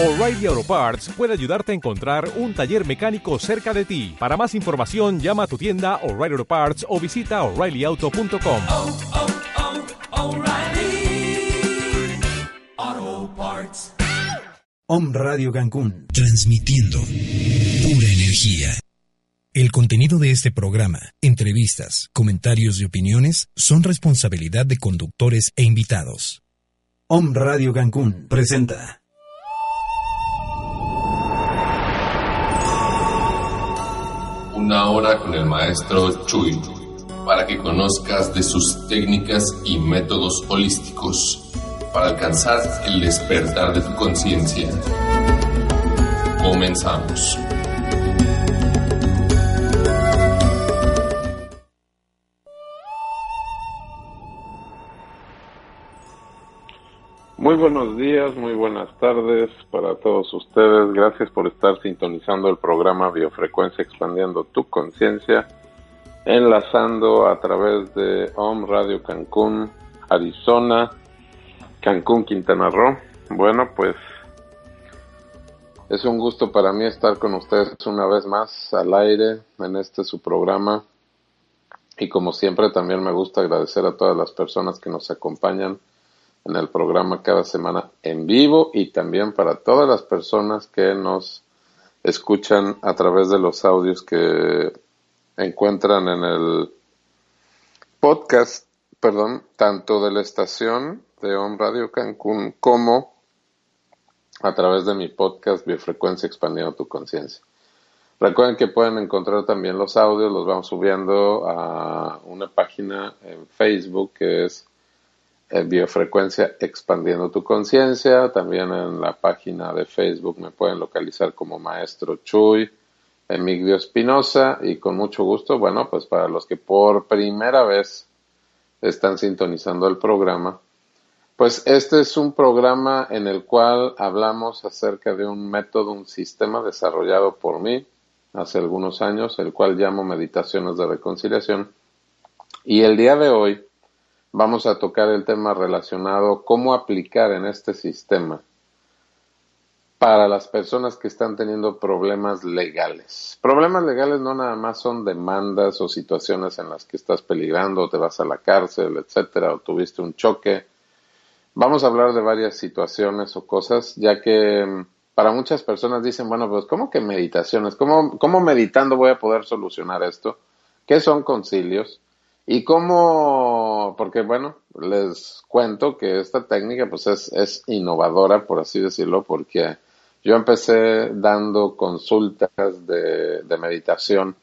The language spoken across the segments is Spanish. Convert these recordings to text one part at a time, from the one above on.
O'Reilly Auto Parts puede ayudarte a encontrar un taller mecánico cerca de ti. Para más información, llama a tu tienda O'Reilly Auto Parts o visita oreillyauto.com. oh, oh, O'Reilly Auto Parts. Om Radio Cancún. Transmitiendo pura energía. El contenido de este programa, entrevistas, comentarios y opiniones son responsabilidad de conductores e invitados. Om Radio Cancún presenta. Una hora con el maestro Chuy para que conozcas de sus técnicas y métodos holísticos para alcanzar el despertar de tu conciencia. Comenzamos. Muy buenos días, muy buenas tardes para todos ustedes. Gracias por estar sintonizando el programa Biofrecuencia Expandiendo tu Conciencia, enlazando a través de Om Radio Cancún, Arizona, Cancún, Quintana Roo. Bueno, pues es un gusto para mí estar con ustedes una vez más al aire en este su programa. Y como siempre también me gusta agradecer a todas las personas que nos acompañan en el programa cada semana en vivo y también para todas las personas que nos escuchan a través de los audios que encuentran en el podcast, perdón, tanto de la estación de On Radio Cancún como a través de mi podcast Biofrecuencia Expandiendo tu Conciencia. Recuerden que pueden encontrar también los audios, los vamos subiendo a una página en Facebook que es eh, Biofrecuencia Expandiendo tu Conciencia. También en la página de Facebook me pueden localizar como Maestro Chuy, Emigdio Espinosa y con mucho gusto, bueno, pues para los que por primera vez están sintonizando el programa, pues este es un programa en el cual hablamos acerca de un método, un sistema desarrollado por mí hace algunos años, el cual llamo Meditaciones de Reconciliación. Y el día de hoy vamos a tocar el tema relacionado cómo aplicar en este sistema para las personas que están teniendo problemas legales. Problemas legales no nada más son demandas o situaciones en las que estás peligrando, te vas a la cárcel, etcétera, o tuviste un choque. Vamos a hablar de varias situaciones o cosas, ya que mm, para muchas personas dicen, bueno, pues ¿cómo que meditaciones? ¿Cómo, cómo meditando voy a poder solucionar esto? ¿Qué son concilios? Y cómo, porque bueno, les cuento que esta técnica pues es, es innovadora, por así decirlo, porque yo empecé dando consultas de, de meditación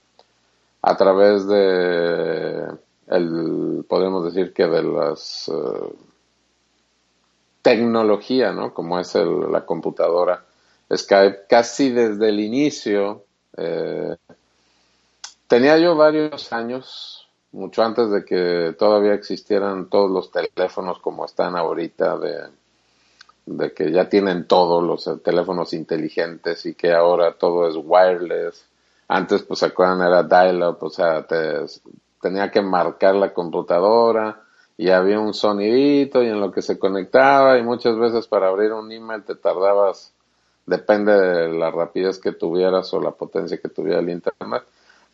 a través de, el, podemos decir que de las uh, tecnología, ¿no? Como es el, la computadora Skype, casi desde el inicio. Eh, tenía yo varios años, mucho antes de que todavía existieran todos los teléfonos como están ahorita, de, que ya tienen todos los teléfonos inteligentes y que ahora todo es wireless. Antes, pues, se acuerdan, era dial-up, o sea, te, tenía que marcar la computadora y había un sonidito y en lo que se conectaba y muchas veces para abrir un email te tardabas, depende de la rapidez que tuvieras o la potencia que tuviera el internet.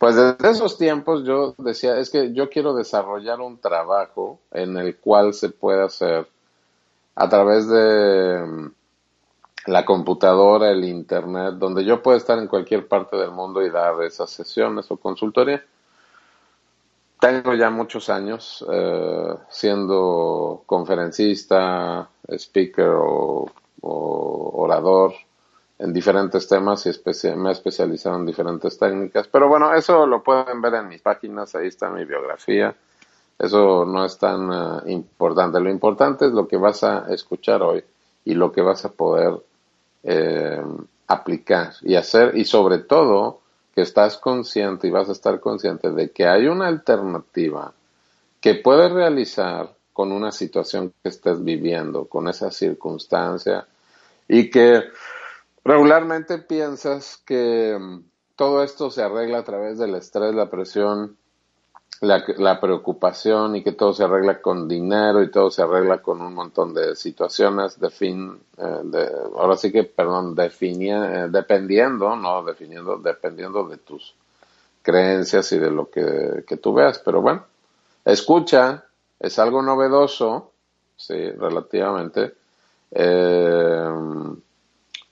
Pues desde esos tiempos yo decía, es que yo quiero desarrollar un trabajo en el cual se pueda hacer a través de la computadora, el internet, donde yo pueda estar en cualquier parte del mundo y dar esas sesiones o consultoría. Tengo ya muchos años eh, siendo conferencista, speaker o, orador en diferentes temas y me he especializado en diferentes técnicas. Pero bueno, eso lo pueden ver en mis páginas, ahí está mi biografía. Eso no es tan uh, importante. Lo importante es lo que vas a escuchar hoy y lo que vas a poder eh, aplicar y hacer y sobre todo que estás consciente y vas a estar consciente de que hay una alternativa que puedes realizar con una situación que estés viviendo, con esa circunstancia y que regularmente piensas que um, todo esto se arregla a través del estrés, la presión la, la, preocupación y que todo se arregla con dinero y todo se arregla con un montón de situaciones de fin, eh, de, ahora sí que, perdón, definia, eh, dependiendo, no definiendo, dependiendo de tus creencias y de lo que, que tú veas. Pero bueno, escucha, es algo novedoso, sí, relativamente. Eh,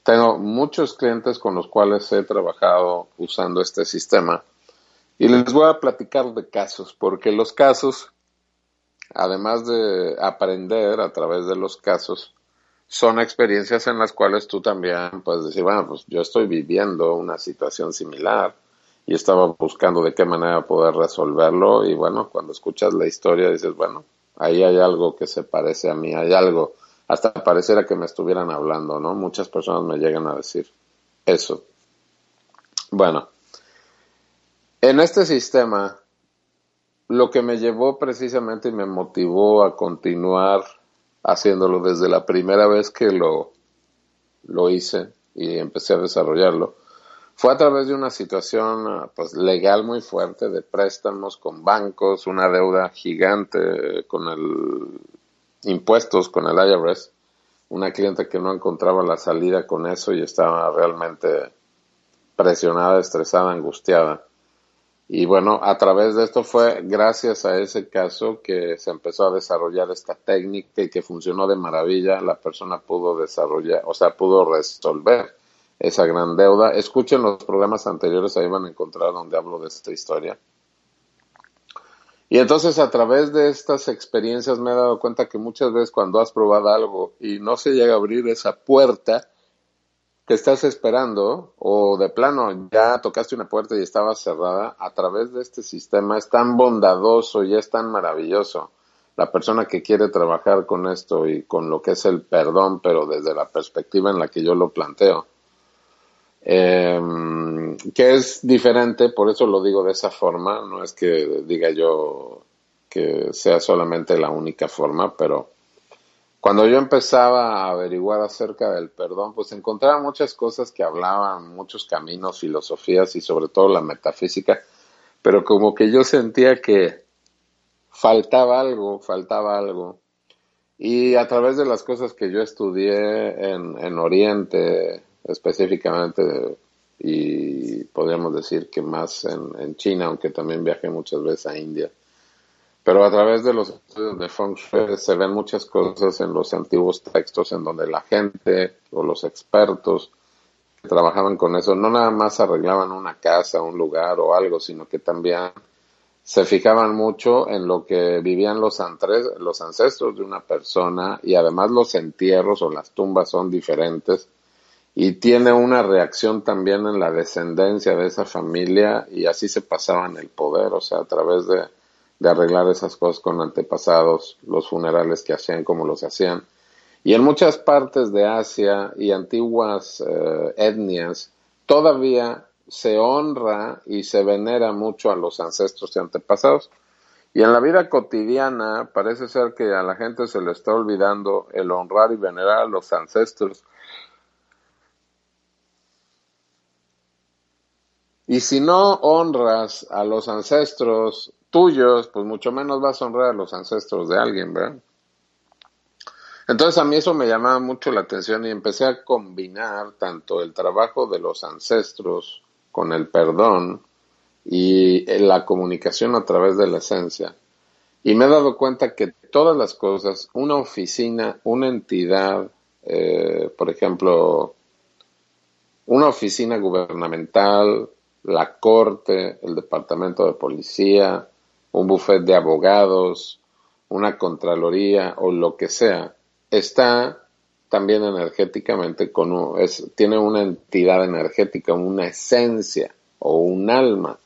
tengo muchos clientes con los cuales he trabajado usando este sistema y les voy a platicar de casos, porque los casos, además de aprender a través de los casos, son experiencias en las cuales tú también puedes decir, bueno, pues yo estoy viviendo una situación similar y estaba buscando de qué manera poder resolverlo y bueno, cuando escuchas la historia dices, bueno, ahí hay algo que se parece a mí, hay algo, hasta pareciera que me estuvieran hablando, ¿no? Muchas personas me llegan a decir eso. Bueno, en este sistema, lo que me llevó precisamente y me motivó a continuar haciéndolo desde la primera vez que lo, lo hice y empecé a desarrollarlo, fue a través de una situación pues, legal muy fuerte de préstamos con bancos, una deuda gigante con el impuestos con el IRS, una cliente que no encontraba la salida con eso y estaba realmente presionada, estresada, angustiada. Y bueno, a través de esto fue gracias a ese caso que se empezó a desarrollar esta técnica y que funcionó de maravilla. La persona pudo desarrollar, o sea, pudo resolver esa gran deuda. Escuchen los programas anteriores, ahí van a encontrar donde hablo de esta historia. Y entonces a través de estas experiencias me he dado cuenta que muchas veces cuando has probado algo y no se llega a abrir esa puerta, que estás esperando o de plano ya tocaste una puerta y estaba cerrada, a través de este sistema es tan bondadoso y es tan maravilloso. La persona que quiere trabajar con esto y con lo que es el perdón, pero desde la perspectiva en la que yo lo planteo, eh, que es diferente, por eso lo digo de esa forma, no es que diga yo que sea solamente la única forma, pero cuando yo empezaba a averiguar acerca del perdón, pues encontraba muchas cosas que hablaban, muchos caminos, filosofías y sobre todo la metafísica, pero como que yo sentía que faltaba algo, faltaba algo. Y a través de las cosas que yo estudié en, en Oriente, específicamente, y podríamos decir que más en, China, aunque también viajé muchas veces a India, pero a través de los estudios de Feng Shui se ven muchas cosas en los antiguos textos en donde la gente o los expertos que trabajaban con eso no nada más arreglaban una casa, un lugar o algo, sino que también se fijaban mucho en lo que vivían los, los ancestros de una persona y además los entierros o las tumbas son diferentes y tiene una reacción también en la descendencia de esa familia y así se pasaban el poder, o sea, a través de arreglar esas cosas con antepasados, los funerales que hacían como los hacían. Y en muchas partes de Asia y antiguas eh, etnias todavía se honra y se venera mucho a los ancestros y antepasados. Y en la vida cotidiana parece ser que a la gente se le está olvidando el honrar y venerar a los ancestros. Y si no honras a los ancestros tuyos, pues mucho menos vas a honrar a los ancestros de alguien, ¿verdad? Entonces a mí eso me llamaba mucho la atención y empecé a combinar tanto el trabajo de los ancestros con el perdón y la comunicación a través de la esencia. Y me he dado cuenta que todas las cosas, una oficina, una entidad, eh, por ejemplo, una oficina gubernamental, la corte, el departamento de policía, un buffet de abogados, una contraloría o lo que sea, está también energéticamente con es, tiene una entidad energética, una esencia o un alma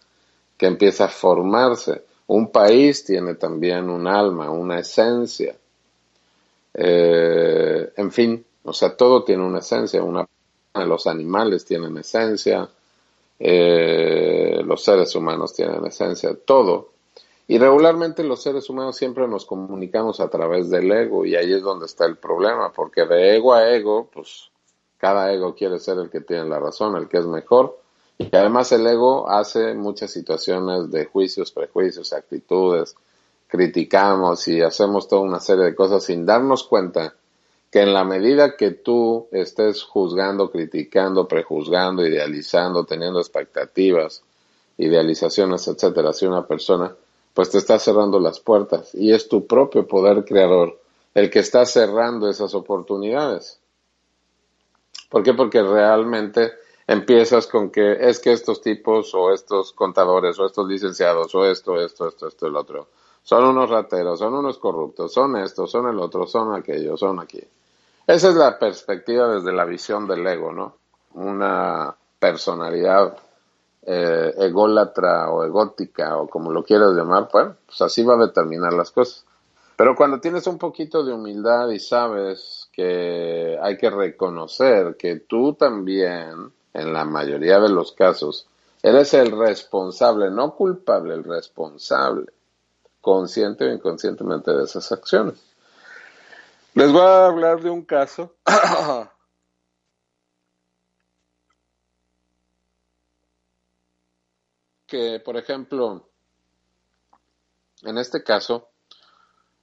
que empieza a formarse. Un país tiene también un alma, una esencia. Eh, en fin, o sea, todo tiene una esencia. Una, los animales tienen esencia, eh, los seres humanos tienen esencia, todo. Y regularmente los seres humanos siempre nos comunicamos a través del ego y ahí es donde está el problema, porque de ego a ego, pues cada ego quiere ser el que tiene la razón, el que es mejor, Y además el ego hace muchas situaciones de juicios, prejuicios, actitudes, criticamos y hacemos toda una serie de cosas sin darnos cuenta que en la medida que tú estés juzgando, criticando, prejuzgando, idealizando, teniendo expectativas, idealizaciones, etcétera, hacia una persona, pues te está cerrando las puertas y es tu propio poder creador el que está cerrando esas oportunidades. ¿Por qué? Porque realmente empiezas con que es que estos tipos o estos contadores o estos licenciados o esto, esto, esto, esto, el otro, son unos rateros, son unos corruptos, son estos, son el otro, son aquellos, son aquí. Esa es la perspectiva desde la visión del ego, ¿no? Una personalidad eh, ególatra o egótica o como lo quieras llamar, bueno, pues así va a determinar las cosas. Pero cuando tienes un poquito de humildad y sabes que hay que reconocer que tú también, en la mayoría de los casos, eres el responsable, no culpable, el responsable, consciente o inconscientemente de esas acciones. Les voy a hablar de un caso que, por ejemplo, en este caso,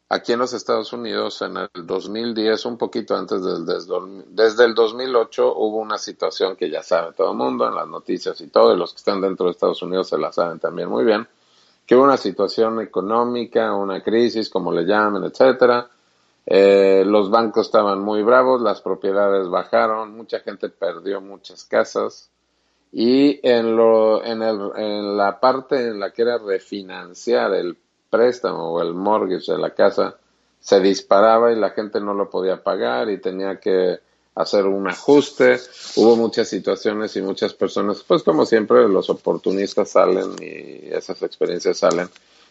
aquí en los Estados Unidos, en el 2010, un poquito antes del desde el 2008, hubo una situación que ya sabe todo el mundo en las noticias y todo, y los que están dentro de Estados Unidos se la saben también muy bien, que hubo una situación económica, una crisis, como le llamen, etcétera. Eh, los bancos estaban muy bravos, las propiedades bajaron, mucha gente perdió muchas casas, y en, lo, en, el, en la parte en la que era refinanciar el préstamo o el mortgage de la casa, se disparaba y la gente no lo podía pagar y tenía que hacer un ajuste. Hubo muchas situaciones y muchas personas, pues como siempre los oportunistas salen y esas experiencias salen,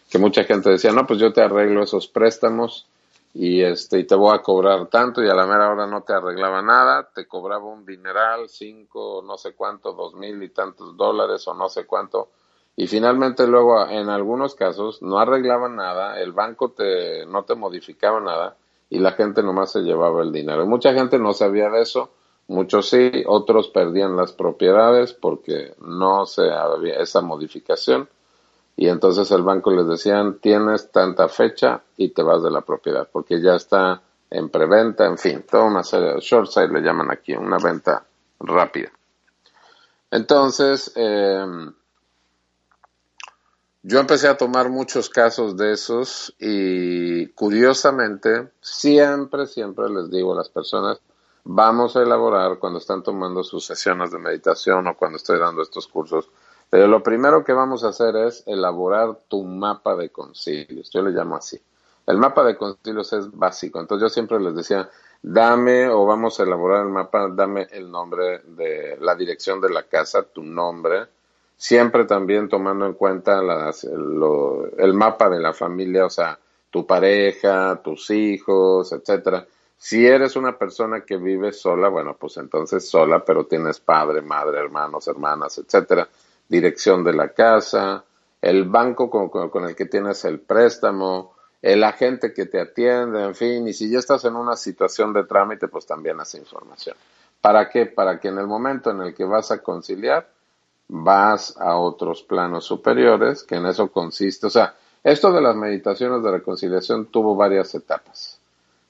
que mucha gente decía, no, pues yo te arreglo esos préstamos y este y te voy a cobrar tanto y a la mera hora no te arreglaba nada, te cobraba un dineral, cinco, no sé cuánto, dos mil y tantos dólares o no sé cuánto y finalmente luego en algunos casos no arreglaban nada, el banco te no te modificaba nada y la gente nomás se llevaba el dinero. mucha gente no sabía de eso, muchos sí, otros perdían las propiedades porque no se había esa modificación y entonces el banco les decían tienes tanta fecha y te vas de la propiedad porque ya está en preventa, en fin, toda una serie de short side le llaman aquí, una venta rápida. Entonces, eh, yo empecé a tomar muchos casos de esos y curiosamente, siempre, siempre les digo a las personas, vamos a elaborar cuando están tomando sus sesiones de meditación o cuando estoy dando estos cursos, pero lo primero que vamos a hacer es elaborar tu mapa de concilios. Yo le llamo así. El mapa de concilios es básico. Entonces yo siempre les decía, dame o vamos a elaborar el mapa, dame el nombre de la dirección de la casa, tu nombre. Siempre también tomando en cuenta las, el mapa de la familia, o sea, tu pareja, tus hijos, etcétera. Si eres una persona que vive sola, bueno, pues entonces sola, pero tienes padre, madre, hermanos, hermanas, etcétera dirección de la casa, el banco con, el que tienes el préstamo, el agente que te atiende, en fin, y si ya estás en una situación de trámite, pues también hace información. ¿Para qué? Para que en el momento en el que vas a conciliar, vas a otros planos superiores, que en eso consiste. O sea, esto de las meditaciones de reconciliación tuvo varias etapas.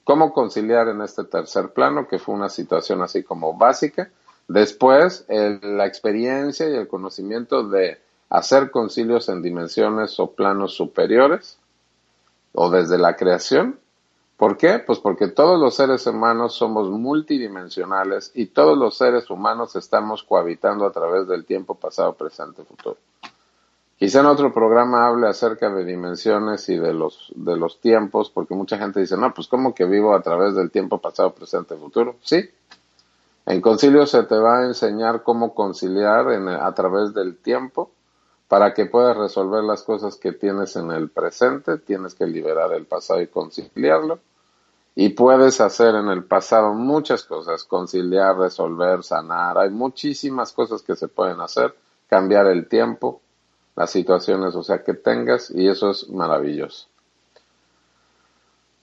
¿Cómo conciliar en este tercer plano, que fue una situación así como básica? Después, la experiencia y el conocimiento de hacer concilios en dimensiones o planos superiores o desde la creación. ¿Por qué? Pues porque todos los seres humanos somos multidimensionales y todos los seres humanos estamos cohabitando a través del tiempo pasado, presente, futuro. Quizá en otro programa hable acerca de dimensiones y de los, de los tiempos, porque mucha gente dice, no, pues ¿cómo que vivo a través del tiempo pasado, presente, futuro? Sí, en concilio se te va a enseñar cómo conciliar a través del tiempo para que puedas resolver las cosas que tienes en el presente, tienes que liberar el pasado y conciliarlo. Y puedes hacer en el pasado muchas cosas, conciliar, resolver, sanar. Hay muchísimas cosas que se pueden hacer, cambiar el tiempo, las situaciones, o sea, que tengas, y eso es maravilloso.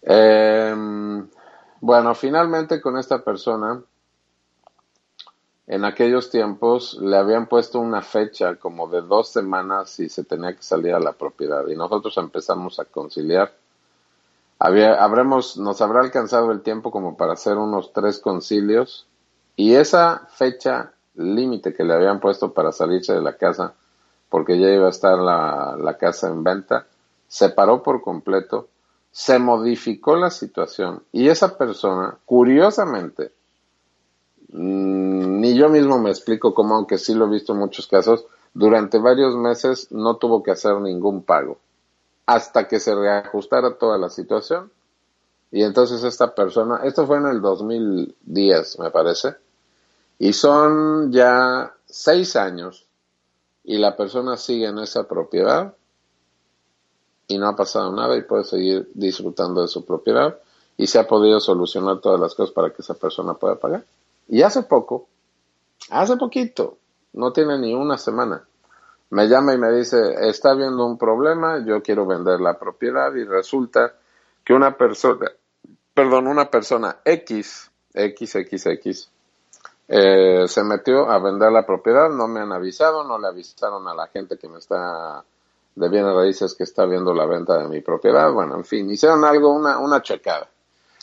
Em, bueno, finalmente con esta persona en aquellos tiempos le habían puesto una fecha como de dos semanas y se tenía que salir a la propiedad. Y nosotros empezamos a conciliar. Había, habremos, nos habrá alcanzado el tiempo como para hacer unos tres concilios. Y esa fecha límite que le habían puesto para salirse de la casa, porque ya iba a estar la, la casa en venta, se paró por completo, se modificó la situación. Y esa persona, curiosamente, Mm, ni yo mismo me explico cómo, aunque sí lo he visto en muchos casos, durante varios meses no tuvo que hacer ningún pago hasta que se reajustara toda la situación. Y entonces esta persona, esto fue en el 2010, me parece, y son ya seis años y la persona sigue en esa propiedad y no ha pasado nada y puede seguir disfrutando de su propiedad y se ha podido solucionar todas las cosas para que esa persona pueda pagar. Y hace poco, hace poquito, no tiene ni una semana, me llama y me dice, está habiendo un problema, yo quiero vender la propiedad y resulta que una persona, perdón, una persona X, XXX, eh, se metió a vender la propiedad, no me han avisado, no le avisaron a la gente que me está de bienes raíces que está viendo la venta de mi propiedad, bueno, en fin, hicieron algo, una, una checada.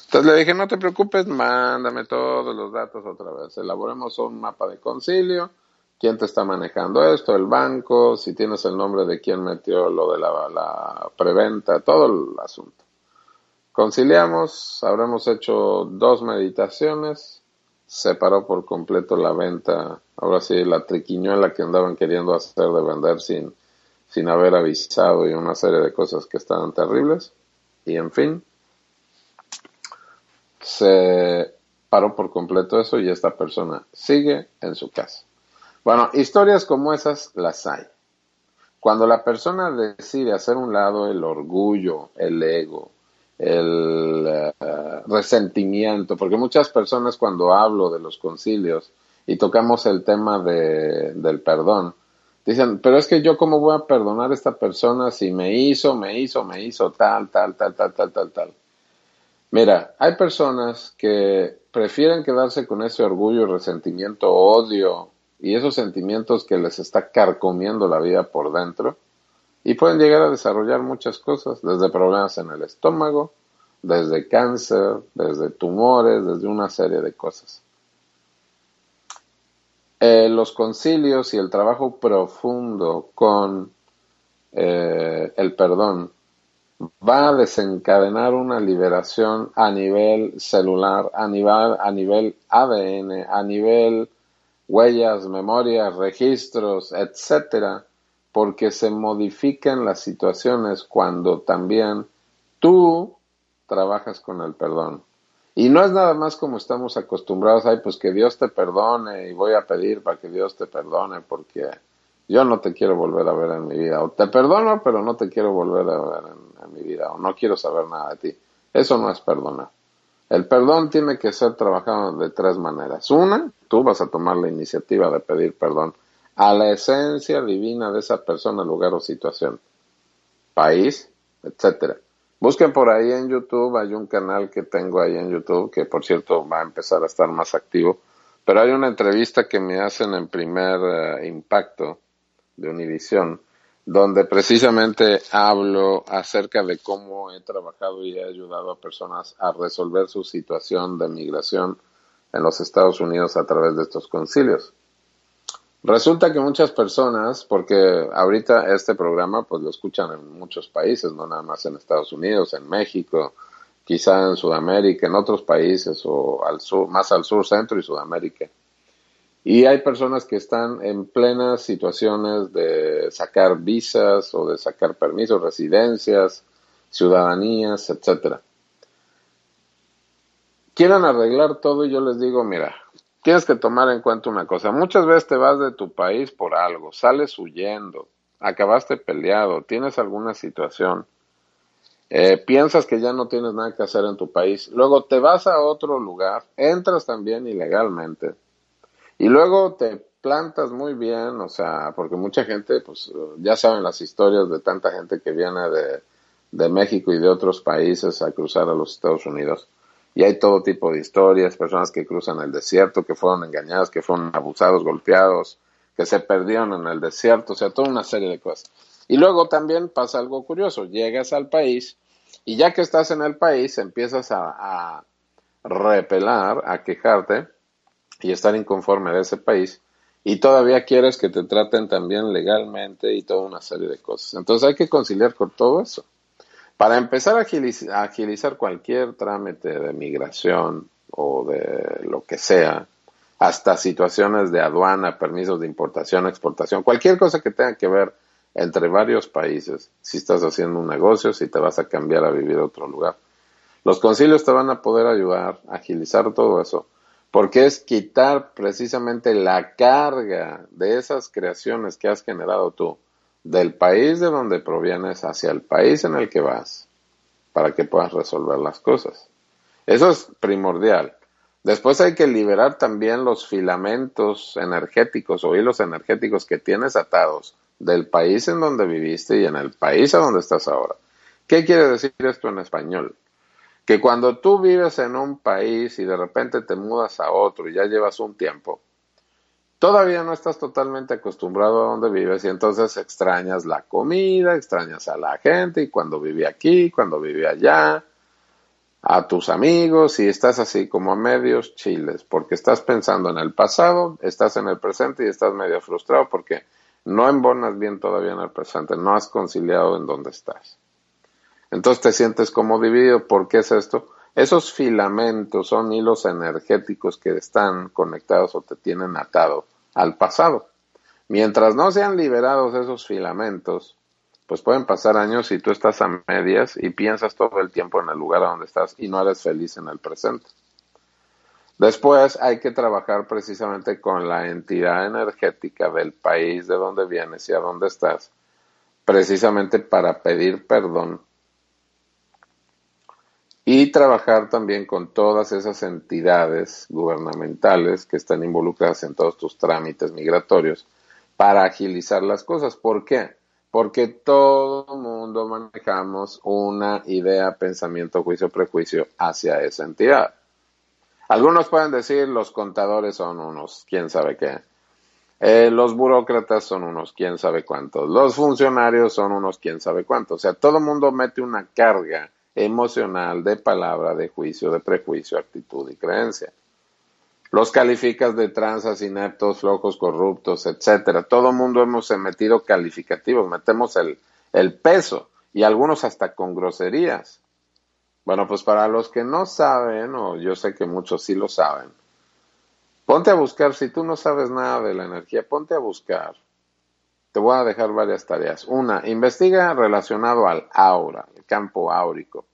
Entonces le dije, no te preocupes, mándame todos los datos otra vez. Elaboremos un mapa de concilio, quién te está manejando esto, el banco, si tienes el nombre de quién metió lo de la, la preventa, todo el asunto. Conciliamos, habremos hecho dos meditaciones, se paró por completo la venta, ahora sí, la triquiñuela que andaban queriendo hacer de vender sin, sin haber avisado y una serie de cosas que estaban terribles. Y en fin, se paró por completo eso y esta persona sigue en su casa. Bueno, historias como esas las hay. Cuando la persona decide hacer un lado el orgullo, el ego, el eh, resentimiento, porque muchas personas cuando hablo de los concilios y tocamos el tema de, del perdón, dicen, pero es que yo cómo voy a perdonar a esta persona si me hizo, me hizo, me hizo tal, tal, tal, tal, tal, tal, tal. Mira, hay personas que prefieren quedarse con ese orgullo, resentimiento, odio y esos sentimientos que les está carcomiendo la vida por dentro y pueden llegar a desarrollar muchas cosas, desde problemas en el estómago, desde cáncer, desde tumores, desde una serie de cosas. Eh, los concilios y el trabajo profundo con eh, el perdón va a desencadenar una liberación a nivel celular, a nivel, a nivel ADN, a nivel huellas, memorias, registros, etcétera, porque se modifican las situaciones cuando también tú trabajas con el perdón. Y no es nada más como estamos acostumbrados, ay, pues que Dios te perdone y voy a pedir para que Dios te perdone porque yo no te quiero volver a ver en mi vida. O te perdono, pero no te quiero volver a ver en, mi vida. O no quiero saber nada de ti. Eso no es perdonar. El perdón tiene que ser trabajado de tres maneras. Una, tú vas a tomar la iniciativa de pedir perdón a la esencia divina de esa persona, lugar o situación, país, etcétera. Busquen por ahí en YouTube, hay un canal que tengo ahí en YouTube, que por cierto va a empezar a estar más activo, pero hay una entrevista que me hacen en primer eh, impacto de Univisión, donde precisamente hablo acerca de cómo he trabajado y he ayudado a personas a resolver su situación de migración en los Estados Unidos a través de estos concilios. Resulta que muchas personas, porque ahorita este programa pues lo escuchan en muchos países, no nada más en Estados Unidos, en México, quizá en Sudamérica, en otros países o al sur, más al sur, centro y Sudamérica. Y hay personas que están en plenas situaciones de sacar visas o de sacar permisos, residencias, ciudadanías, etcétera. Quieren arreglar todo y yo les digo, mira, tienes que tomar en cuenta una cosa. Muchas veces te vas de tu país por algo, sales huyendo, acabaste peleado, tienes alguna situación, eh, piensas que ya no tienes nada que hacer en tu país, luego te vas a otro lugar, entras también ilegalmente y luego te plantas muy bien, o sea, porque mucha gente, pues ya saben las historias de tanta gente que viene de, de México y de otros países a cruzar a los Estados Unidos. y hay todo tipo de historias, personas que cruzan el desierto, que fueron engañadas, que fueron abusados, golpeados, que se perdieron en el desierto, o sea, toda una serie de cosas. Y luego también pasa algo curioso, llegas al país y ya que estás en el país empiezas a, a repelar, a quejarte y estar inconforme de ese país y todavía quieres que te traten también legalmente y toda una serie de cosas. Entonces hay que conciliar con todo eso. Para empezar a agilizar, cualquier trámite de migración o de lo que sea, hasta situaciones de aduana, permisos de importación, exportación, cualquier cosa que tenga que ver entre varios países, si estás haciendo un negocio, si te vas a cambiar a vivir a otro lugar. Los concilios te van a poder ayudar a agilizar todo eso, porque es quitar precisamente la carga de esas creaciones que has generado tú del país de donde provienes hacia el país en el que vas para que puedas resolver las cosas. Eso es primordial. Después hay que liberar también los filamentos energéticos o hilos energéticos que tienes atados del país en donde viviste y en el país a donde estás ahora. ¿Qué quiere decir esto en español? Que cuando tú vives en un país y de repente te mudas a otro y ya llevas un tiempo, todavía no estás totalmente acostumbrado a donde vives y entonces extrañas la comida, extrañas a la gente y cuando viví aquí, cuando viví allá, a tus amigos y estás así como a medios chiles porque estás pensando en el pasado, estás en el presente y estás medio frustrado porque no embonas bien todavía en el presente, no has conciliado en donde estás. Entonces te sientes como dividido. ¿Por qué es esto? Esos filamentos son hilos energéticos que están conectados o te tienen atado al pasado. Mientras no sean liberados esos filamentos, pues pueden pasar años y tú estás a medias y piensas todo el tiempo en el lugar a donde estás y no eres feliz en el presente. Después hay que trabajar precisamente con la entidad energética del país de donde vienes y a donde estás, precisamente para pedir perdón y trabajar también con todas esas entidades gubernamentales que están involucradas en todos tus trámites migratorios para agilizar las cosas. ¿Por qué? Porque todo mundo manejamos una idea, pensamiento, juicio, prejuicio hacia esa entidad. Algunos pueden decir los contadores son unos, quién sabe qué. Eh, los burócratas son unos, quién sabe cuántos. Los funcionarios son unos, quién sabe cuántos. O sea, todo mundo mete una carga emocional, de palabra, de juicio, de prejuicio, actitud y creencia. Los calificas de transas, ineptos, flojos, corruptos, etcétera. Todo mundo hemos metido calificativos, metemos el, el peso y algunos hasta con groserías. Bueno, pues para los que no saben, o yo sé que muchos sí lo saben, ponte a buscar, si tú no sabes nada de la energía, ponte a buscar. Te voy a dejar varias tareas. Una, investiga relacionado al aura, campo áurico.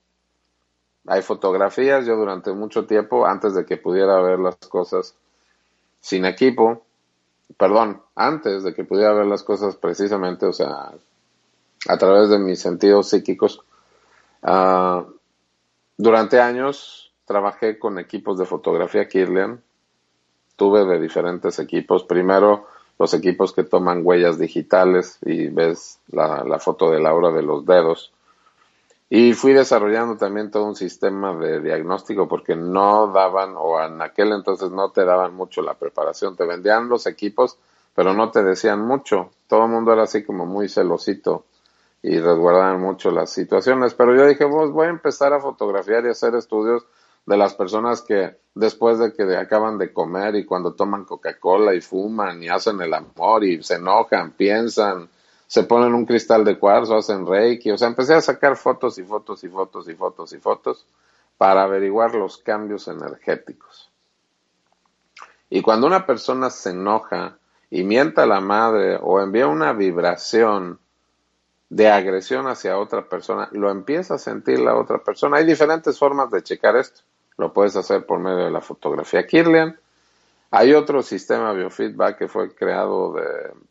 Hay fotografías, yo durante mucho tiempo, antes de que pudiera ver las cosas sin equipo, perdón, antes de que pudiera ver las cosas precisamente, o sea, a través de mis sentidos psíquicos, uh, durante años trabajé con equipos de fotografía Kirlian, tuve de diferentes equipos, primero los equipos que toman huellas digitales y ves la, la foto de Laura de los dedos, y fui desarrollando también todo un sistema de diagnóstico porque no daban, o en aquel entonces no te daban mucho la preparación, te vendían los equipos, pero no te decían mucho. Todo el mundo era así como muy celosito y resguardaban mucho las situaciones. Pero yo dije, pues voy a empezar a fotografiar y hacer estudios de las personas que después de que acaban de comer y cuando toman Coca-Cola y fuman y hacen el amor y se enojan, piensan, se ponen un cristal de cuarzo, hacen reiki, o sea, empecé a sacar fotos y fotos y fotos y fotos y fotos para averiguar los cambios energéticos. Y cuando una persona se enoja y mienta a la madre o envía una vibración de agresión hacia otra persona, lo empieza a sentir la otra persona. Hay diferentes formas de checar esto. Lo puedes hacer por medio de la fotografía Kirlian, hay otro sistema biofeedback que fue creado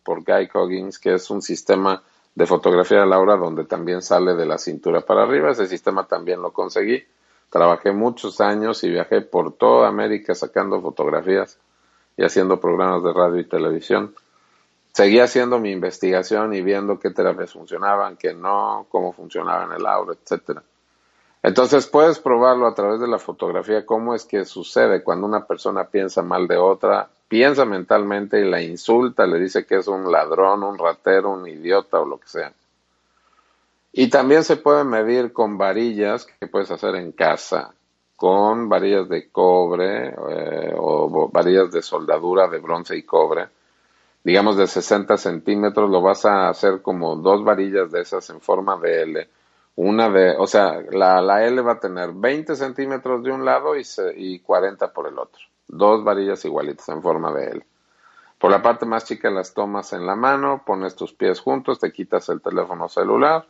por Guy Coggins, que es un sistema de fotografía de Laura donde también sale de la cintura para arriba. Ese sistema también lo conseguí. Trabajé muchos años y viajé por toda América sacando fotografías y haciendo programas de radio y televisión. Seguí haciendo mi investigación y viendo qué terapias funcionaban, qué no, cómo funcionaban el aura, etcétera. Entonces puedes probarlo a través de la fotografía, cómo es que sucede cuando una persona piensa mal de otra, piensa mentalmente y la insulta, le dice que es un ladrón, un ratero, un idiota o lo que sea. Y también se puede medir con varillas que puedes hacer en casa, con varillas de cobre eh, o varillas de soldadura de bronce y cobre, digamos de 60 centímetros, lo vas a hacer como dos varillas de esas en forma de L una de, o sea, la, la L va a tener 20 centímetros de un lado y, y 40 por el otro. Dos varillas igualitas en forma de L. Por la parte más chica las tomas en la mano, pones tus pies juntos, te quitas el teléfono celular,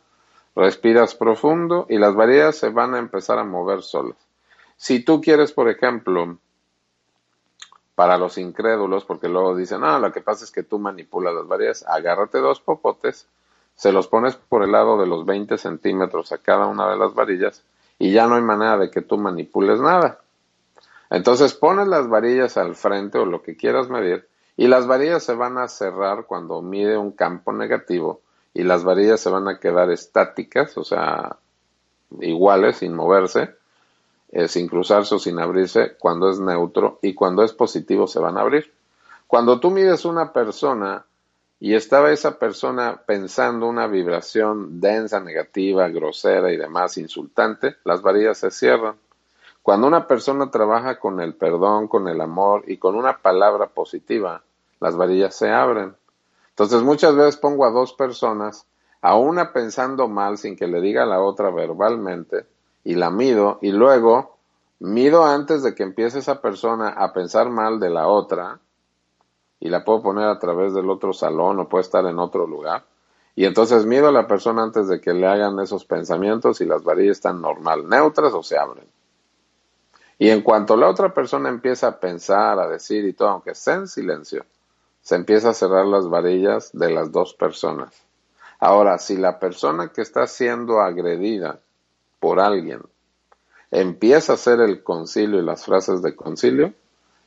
respiras profundo y las varillas se van a empezar a mover solas. Si tú quieres, por ejemplo, para los incrédulos, porque luego dicen, no, lo que pasa es que tú manipulas las varillas, agárrate dos popotes, se los pones por el lado de los 20 centímetros a cada una de las varillas y ya no hay manera de que tú manipules nada. Entonces pones las varillas al frente o lo que quieras medir y las varillas se van a cerrar cuando mide un campo negativo y las varillas se van a quedar estáticas, o sea, iguales, sin moverse, eh, sin cruzarse o sin abrirse cuando es neutro y cuando es positivo se van a abrir. Cuando tú mides una persona y estaba esa persona pensando una vibración densa, negativa, grosera y demás, insultante, las varillas se cierran. Cuando una persona trabaja con el perdón, con el amor y con una palabra positiva, las varillas se abren. Entonces muchas veces pongo a dos personas, a una pensando mal sin que le diga a la otra verbalmente, y la mido, y luego mido antes de que empiece esa persona a pensar mal de la otra, y la puedo poner a través del otro salón o puede estar en otro lugar. Y entonces mido a la persona antes de que le hagan esos pensamientos y las varillas están normal, neutras o se abren. Y en cuanto la otra persona empieza a pensar, a decir y todo, aunque esté en silencio, se empieza a cerrar las varillas de las dos personas. Ahora, si la persona que está siendo agredida por alguien empieza a hacer el concilio y las frases de concilio,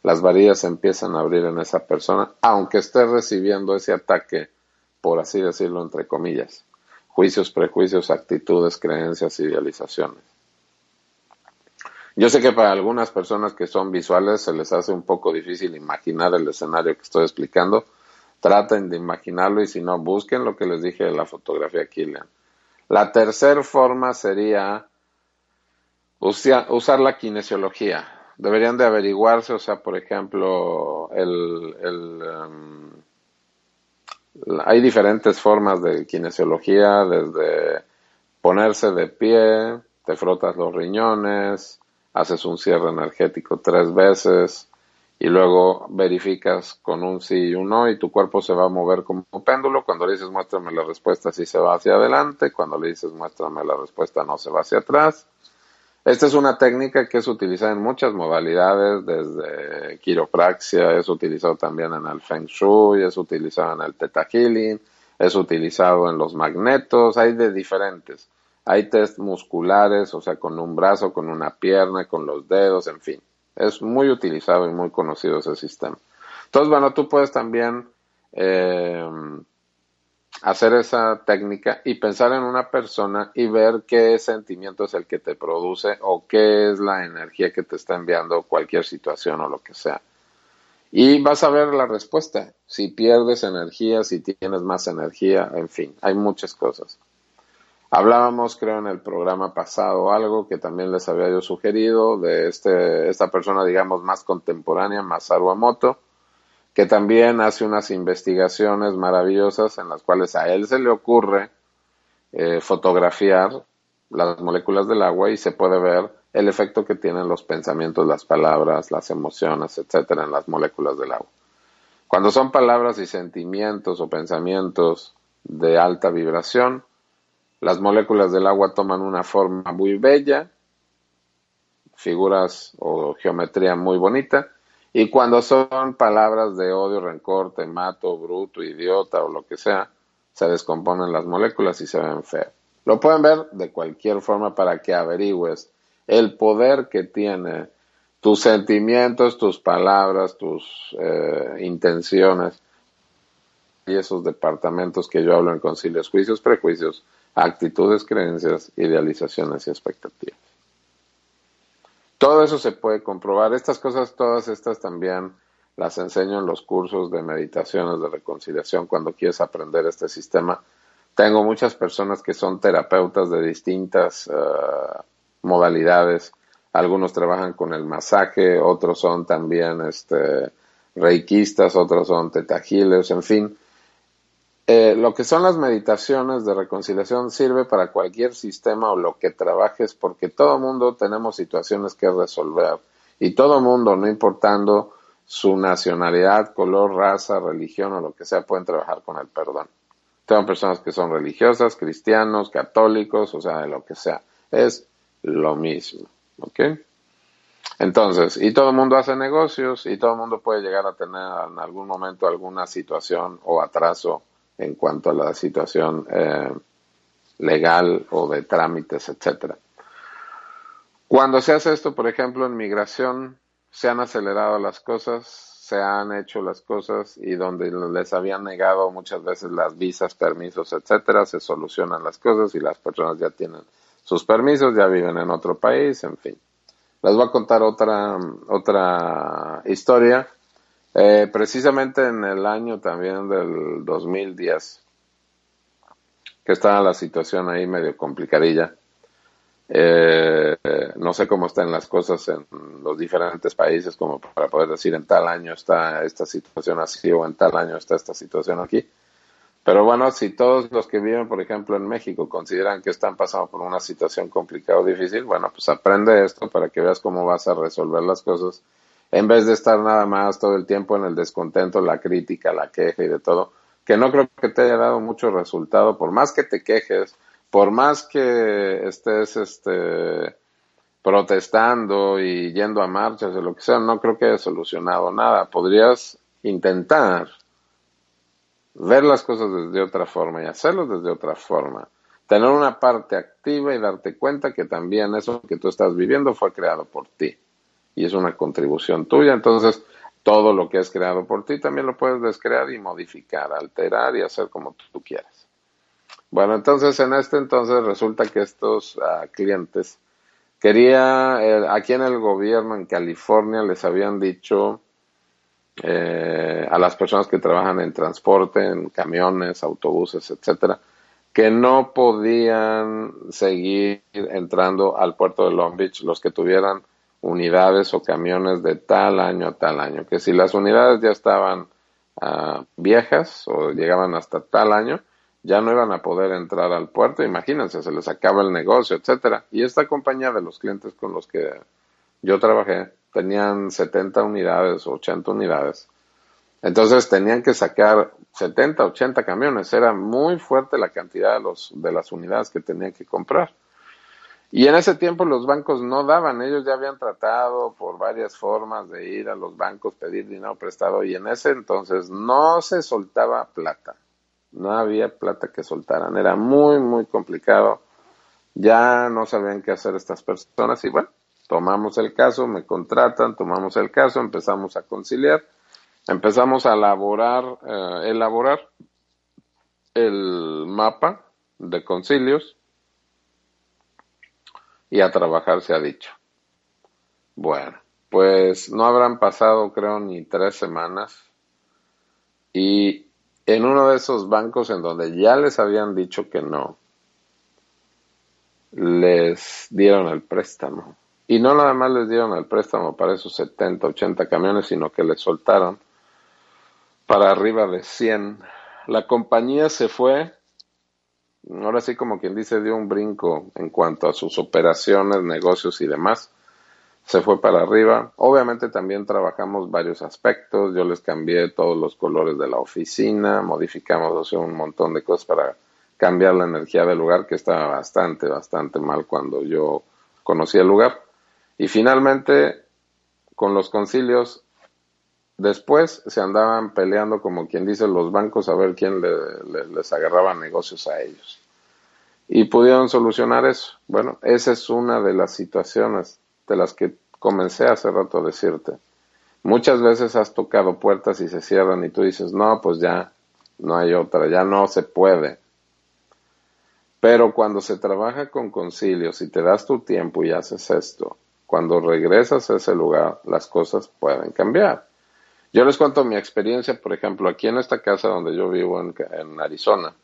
las varillas empiezan a abrir en esa persona, aunque esté recibiendo ese ataque, por así decirlo, entre comillas. Juicios, prejuicios, actitudes, creencias, idealizaciones. Yo sé que para algunas personas que son visuales se les hace un poco difícil imaginar el escenario que estoy explicando. Traten de imaginarlo y si no, busquen lo que les dije de la fotografía Killian. La tercera forma sería usar la kinesiología deberían de averiguarse, o sea, por ejemplo, el, um, hay diferentes formas de kinesiología, desde ponerse de pie, te frotas los riñones, haces un cierre energético tres veces y luego verificas con un sí y un no y tu cuerpo se va a mover como un péndulo. Cuando le dices muéstrame la respuesta, sí se va hacia adelante. Cuando le dices muéstrame la respuesta, no se va hacia atrás. Esta es una técnica que es utilizada en muchas modalidades, desde quiropraxia, es utilizado también en el Feng Shui, es utilizado en el Theta Healing, es utilizado en los magnetos, hay de diferentes. Hay test musculares, o sea, con un brazo, con una pierna, con los dedos, en fin. Es muy utilizado y muy conocido ese sistema. Entonces, bueno, tú puedes también eh, hacer esa técnica y pensar en una persona y ver qué sentimiento es el que te produce o qué es la energía que te está enviando cualquier situación o lo que sea. Y vas a ver la respuesta, si pierdes energía, si tienes más energía, en fin, hay muchas cosas. Hablábamos, creo, en el programa pasado algo que también les había yo sugerido de este, esta persona, digamos, más contemporánea, Masaru Emoto, que también hace unas investigaciones maravillosas en las cuales a él se le ocurre eh, fotografiar las moléculas del agua y se puede ver el efecto que tienen los pensamientos, las palabras, las emociones, etcétera, en las moléculas del agua. Cuando son palabras y sentimientos o pensamientos de alta vibración, las moléculas del agua toman una forma muy bella, figuras o geometría muy bonita, y cuando son palabras de odio, rencor, te mato, bruto, idiota o lo que sea, se descomponen las moléculas y se ven feas. Lo pueden ver de cualquier forma para que averigües el poder que tiene tus sentimientos, tus palabras, tus eh, intenciones y esos departamentos que yo hablo en concilios, juicios, prejuicios, actitudes, creencias, idealizaciones y expectativas. Todo eso se puede comprobar. Estas cosas, todas estas también las enseño en los cursos de meditaciones de reconciliación cuando quieres aprender este sistema. Tengo muchas personas que son terapeutas de distintas uh, modalidades. Algunos trabajan con el masaje, otros son también este, reikistas, otros son tetagiles, en fin. Eh, lo que son las meditaciones de reconciliación sirve para cualquier sistema o lo que trabajes porque todo mundo tenemos situaciones que resolver y todo mundo, no importando su nacionalidad, color, raza, religión o lo que sea, pueden trabajar con el perdón. Tengo personas que son religiosas, cristianos, católicos, o sea, de lo que sea. Es lo mismo, ¿ok? Entonces, y todo el mundo hace negocios y todo el mundo puede llegar a tener en algún momento alguna situación o atraso en cuanto a la situación eh, legal o de trámites, etcétera. Cuando se hace esto, por ejemplo, en migración, se han acelerado las cosas, se han hecho las cosas y donde les habían negado muchas veces las visas, permisos, etcétera, se solucionan las cosas y las personas ya tienen sus permisos, ya viven en otro país, en fin. Les voy a contar otra, otra historia eh, precisamente en el año también del 2010, que estaba la situación ahí medio complicadilla. Eh, no sé cómo están las cosas en los diferentes países como para poder decir en tal año está esta situación así o en tal año está esta situación aquí. Pero bueno, si todos los que viven, por ejemplo, en México consideran que están pasando por una situación complicada o difícil, bueno, pues aprende esto para que veas cómo vas a resolver las cosas en vez de estar nada más todo el tiempo en el descontento, la crítica, la queja y de todo, que no creo que te haya dado mucho resultado, por más que te quejes, por más que estés este, protestando y yendo a marchas o lo que sea, no creo que haya solucionado nada. Podrías intentar ver las cosas desde otra forma y hacerlo desde otra forma. Tener una parte activa y darte cuenta que también eso que tú estás viviendo fue creado por ti y es una contribución tuya. Entonces, todo lo que es creado por ti también lo puedes descrear y modificar, alterar y hacer como tú quieras. Bueno, entonces en este entonces resulta que estos uh, clientes quería, eh, aquí en el gobierno en California les habían dicho eh, a las personas que trabajan en transporte, en camiones, autobuses, etcétera, que no podían seguir entrando al puerto de Long Beach los que tuvieran unidades o camiones de tal año a tal año, que si las unidades ya estaban uh, viejas o llegaban hasta tal año, ya no iban a poder entrar al puerto, imagínense, se les acaba el negocio, etcétera. Y esta compañía de los clientes con los que yo trabajé tenían 70 unidades o 80 unidades. Entonces tenían que sacar 70, 80 camiones. Era muy fuerte la cantidad de, los, de las unidades que tenían que comprar. Y en ese tiempo los bancos no daban, ellos ya habían tratado por varias formas de ir a los bancos, pedir dinero prestado y en ese entonces no se soltaba plata, no había plata que soltaran, era muy, muy complicado, ya no sabían qué hacer estas personas y bueno, tomamos el caso, me contratan, tomamos el caso, empezamos a conciliar, empezamos a elaborar, eh, elaborar el mapa de concilios y a trabajar se ha dicho. Bueno, pues no habrán pasado creo ni tres semanas y en uno de esos bancos en donde ya les habían dicho que no, les dieron el préstamo. Y no nada más les dieron el préstamo para esos 70, 80 camiones, sino que les soltaron para arriba de 100. La compañía se fue ahora sí como quien dice, dio un brinco en cuanto a sus operaciones, negocios y demás. Se fue para arriba. Obviamente también trabajamos varios aspectos. Yo les cambié todos los colores de la oficina, modificamos un montón de cosas para cambiar la energía del lugar que estaba bastante, bastante mal cuando yo conocí el lugar. Y finalmente, con los concilios, después se andaban peleando, como quien dice, los bancos a ver quién les agarraba negocios a ellos y pudieron solucionar eso. Bueno, esa es una de las situaciones de las que comencé hace rato a decirte. Muchas veces has tocado puertas y se cierran y tú dices, no, pues ya, no hay otra, ya no se puede. Pero cuando se trabaja con concilios y te das tu tiempo y haces esto, cuando regresas a ese lugar, las cosas pueden cambiar. Yo les cuento mi experiencia, por ejemplo, aquí en esta casa donde yo vivo en, Arizona.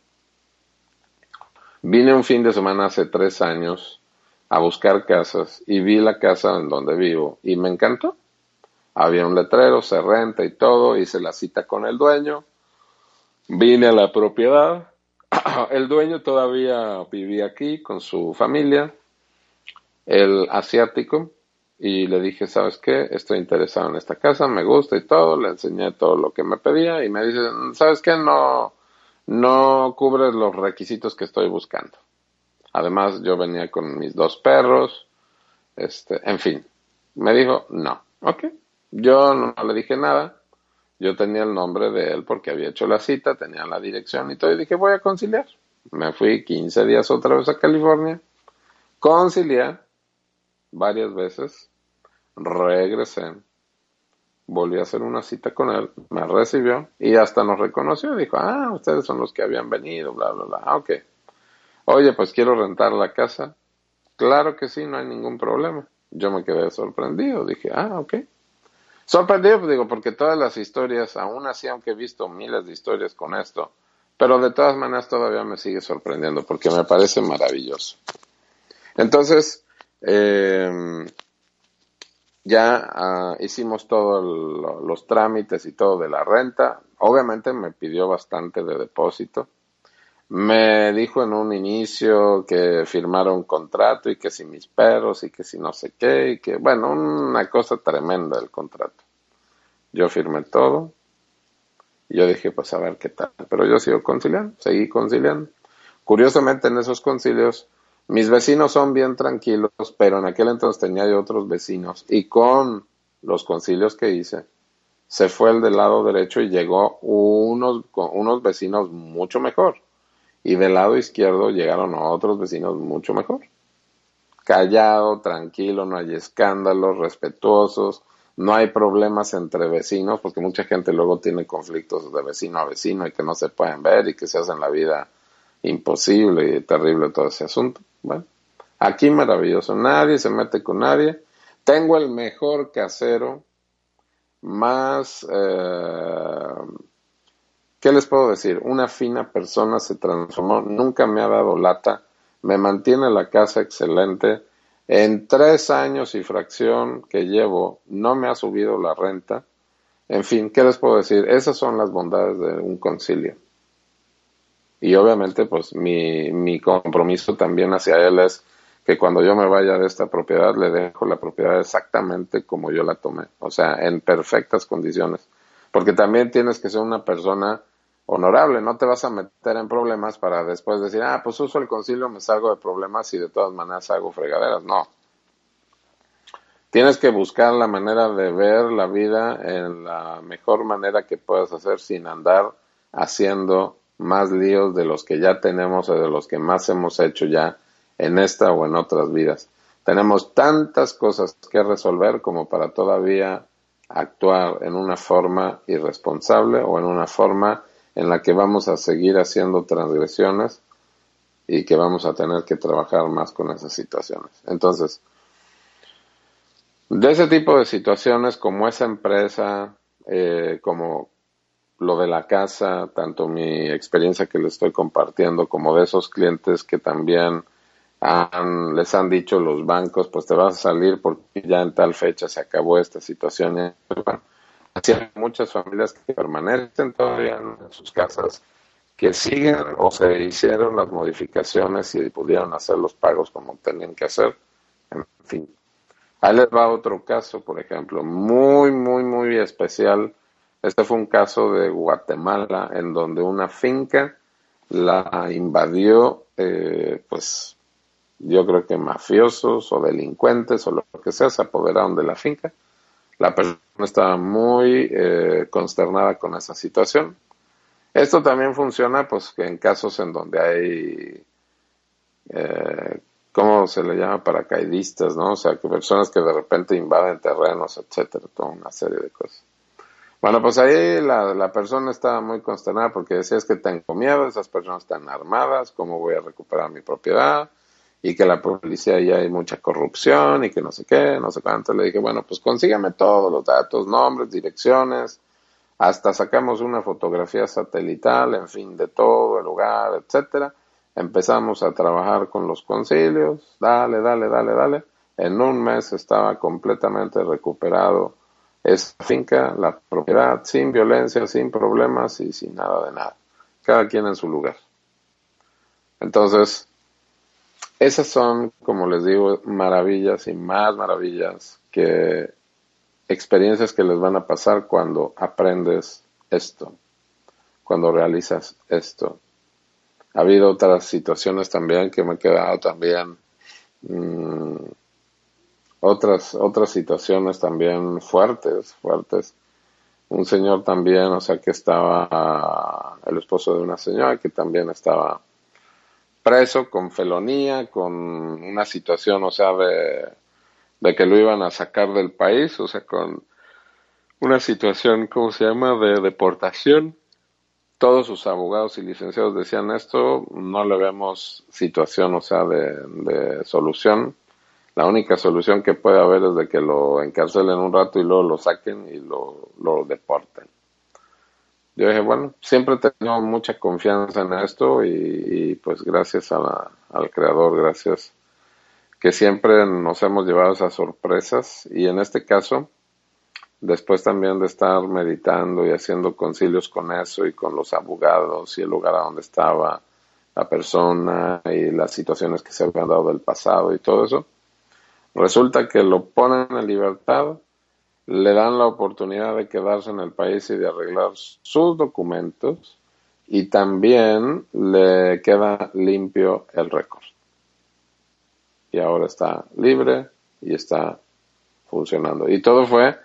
Vine un fin de semana hace tres años a buscar casas y vi la casa en donde vivo y me encantó. Había un letrero, se renta y todo, hice la cita con el dueño, vine a la propiedad, el dueño todavía vivía aquí con su familia, el asiático, y le dije, ¿sabes qué? Estoy interesado en esta casa, me gusta y todo, le enseñé todo lo que me pedía y me dice, ¿sabes qué? No, no cubre los requisitos que estoy buscando. Además, yo venía con mis dos perros, este, en fin, me dijo, no, ok. Yo no le dije nada, yo tenía el nombre de él porque había hecho la cita, tenía la dirección y todo, y dije, voy a conciliar. Me fui 15 días otra vez a California, concilié varias veces, regresé, volví a hacer una cita con él, me recibió y hasta nos reconoció. Dijo, ah, ustedes son los que habían venido, bla, bla, bla. Ah, ok. Oye, pues quiero rentar la casa. Claro que sí, no hay ningún problema. Yo me quedé sorprendido. Dije, ah, ok. Sorprendido, pues digo, porque todas las historias, aún así, aunque he visto miles de historias con esto, pero de todas maneras todavía me sigue sorprendiendo porque me parece maravilloso. Entonces, eh, ya ah, hicimos todos los trámites y todo de la renta. Obviamente me pidió bastante de depósito. Me dijo en un inicio que firmara un contrato y que si mis perros y que si no sé qué y que, bueno, una cosa tremenda el contrato. Yo firmé todo y yo dije, pues a ver qué tal. Pero yo sigo conciliando, seguí conciliando. Curiosamente en esos concilios mis vecinos son bien tranquilos, pero en aquel entonces tenía otros vecinos y con los concilios que hice, se fue el del lado derecho y llegó unos, unos vecinos mucho mejor. Y del lado izquierdo llegaron otros vecinos mucho mejor. Callado, tranquilo, no hay escándalos, respetuosos, no hay problemas entre vecinos, porque mucha gente luego tiene conflictos de vecino a vecino y que no se pueden ver y que se hacen la vida imposible y terrible todo ese asunto. Bueno, aquí maravilloso, nadie se mete con nadie. Tengo el mejor casero, más, eh, ¿qué les puedo decir? Una fina persona se transformó, nunca me ha dado lata, me mantiene la casa excelente. En tres años y fracción que llevo, no me ha subido la renta. En fin, ¿qué les puedo decir? Esas son las bondades de un concilio. Y obviamente, pues mi, mi compromiso también hacia él es que cuando yo me vaya de esta propiedad, le dejo la propiedad exactamente como yo la tomé, o sea, en perfectas condiciones. Porque también tienes que ser una persona honorable, no te vas a meter en problemas para después decir, ah, pues uso el concilio, me salgo de problemas y de todas maneras hago fregaderas. No. Tienes que buscar la manera de ver la vida en la mejor manera que puedas hacer sin andar haciendo más líos de los que ya tenemos o de los que más hemos hecho ya en esta o en otras vidas. Tenemos tantas cosas que resolver como para todavía actuar en una forma irresponsable o en una forma en la que vamos a seguir haciendo transgresiones y que vamos a tener que trabajar más con esas situaciones. Entonces, de ese tipo de situaciones como esa empresa, eh, como lo de la casa, tanto mi experiencia que les estoy compartiendo como de esos clientes que también les han dicho los bancos, pues te vas a salir porque ya en tal fecha se acabó esta situación. Bueno, así hay muchas familias que permanecen todavía en sus casas, que siguen o se hicieron las modificaciones y pudieron hacer los pagos como tenían que hacer. En fin. Ahí les va otro caso, por ejemplo, muy, muy, muy especial este fue un caso de Guatemala en donde una finca la invadió, eh, pues yo creo que mafiosos o delincuentes o lo que sea se apoderaron de la finca. La persona estaba muy eh, consternada con esa situación. Esto también funciona pues en casos en donde hay, eh, ¿cómo se le llama? Paracaidistas, ¿no? O sea, que personas que de repente invaden terrenos, etcétera, toda una serie de cosas. Bueno, pues ahí la, la, persona estaba muy consternada porque decía es que tengo miedo, esas personas están armadas, ¿cómo voy a recuperar mi propiedad? y que la policía ya hay mucha corrupción y que no sé qué, no sé cuánto. Le dije, bueno, pues consígame todos los datos, nombres, direcciones, hasta sacamos una fotografía satelital, en fin, de todo el lugar, etcétera. Empezamos a trabajar con los concilios, dale, dale, dale, dale. En un mes estaba completamente recuperado esa finca, la propiedad, sin violencia, sin problemas y sin nada de nada. Cada quien en su lugar. Entonces, esas son, como les digo, maravillas y más maravillas que experiencias que les van a pasar cuando aprendes esto, cuando realizas esto. Ha habido otras situaciones también que me he quedado también, mmm, otras, otras situaciones también fuertes, fuertes. Un señor también, o sea, que estaba, el esposo de una señora que también estaba preso con felonía, con una situación, o sea, de, de que lo iban a sacar del país, o sea, con una situación, ¿cómo se llama?, de deportación. Todos sus abogados y licenciados decían esto, no le vemos situación, o sea, de, de solución. La única solución que puede haber es de que lo encarcelen un rato y luego lo saquen y lo, deporten. Yo dije, bueno, siempre he tenido mucha confianza en esto y, pues gracias al creador, gracias que siempre nos hemos llevado esas sorpresas. Y en este caso, después también de estar meditando y haciendo concilios con eso y con los abogados y el lugar a donde estaba la persona y las situaciones que se habían dado del pasado y todo eso, resulta que lo ponen en libertad le dan la oportunidad de quedarse en el país y de arreglar sus documentos y también le queda limpio el récord. Y ahora está libre y está funcionando. Y todo fue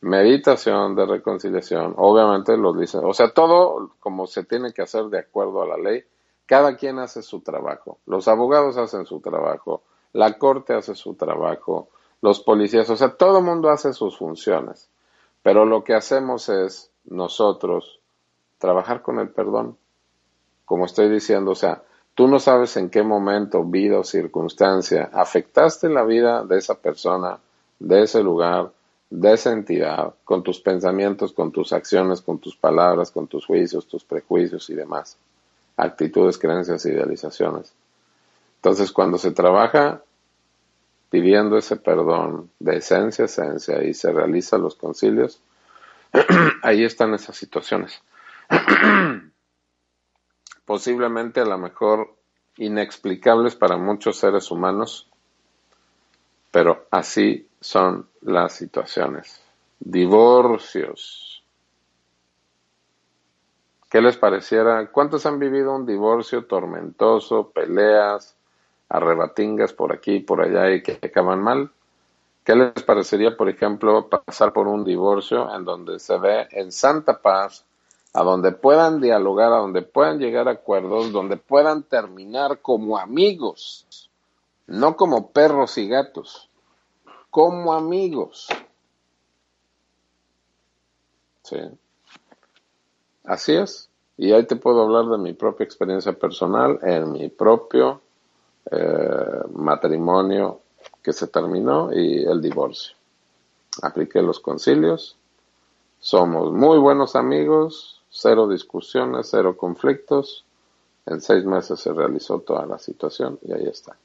meditación de reconciliación. Obviamente los dicen, o sea, todo como se tiene que hacer de acuerdo a la ley. Cada quien hace su trabajo. Los abogados hacen su trabajo. La corte hace su trabajo los policías, o sea, todo el mundo hace sus funciones, pero lo que hacemos es nosotros trabajar con el perdón, como estoy diciendo, o sea, tú no sabes en qué momento, vida o circunstancia afectaste la vida de esa persona, de ese lugar, de esa entidad, con tus pensamientos, con tus acciones, con tus palabras, con tus juicios, tus prejuicios y demás, actitudes, creencias, idealizaciones. Entonces, cuando se trabaja pidiendo ese perdón de esencia a esencia y se realizan los concilios, ahí están esas situaciones. Posiblemente a lo mejor inexplicables para muchos seres humanos, pero así son las situaciones. Divorcios. ¿Qué les pareciera? ¿Cuántos han vivido un divorcio tormentoso, peleas, arrebatingas por aquí y por allá y que acaban mal. ¿Qué les parecería, por ejemplo, pasar por un divorcio en donde se ve en santa paz, a donde puedan dialogar, a donde puedan llegar a acuerdos, donde puedan terminar como amigos, no como perros y gatos, como amigos? Sí. Así es. Y ahí te puedo hablar de mi propia experiencia personal, en mi propio eh, matrimonio que se terminó y el divorcio. Apliqué los concilios, somos muy buenos amigos, cero discusiones, cero conflictos. En seis meses se realizó toda la situación y ahí está.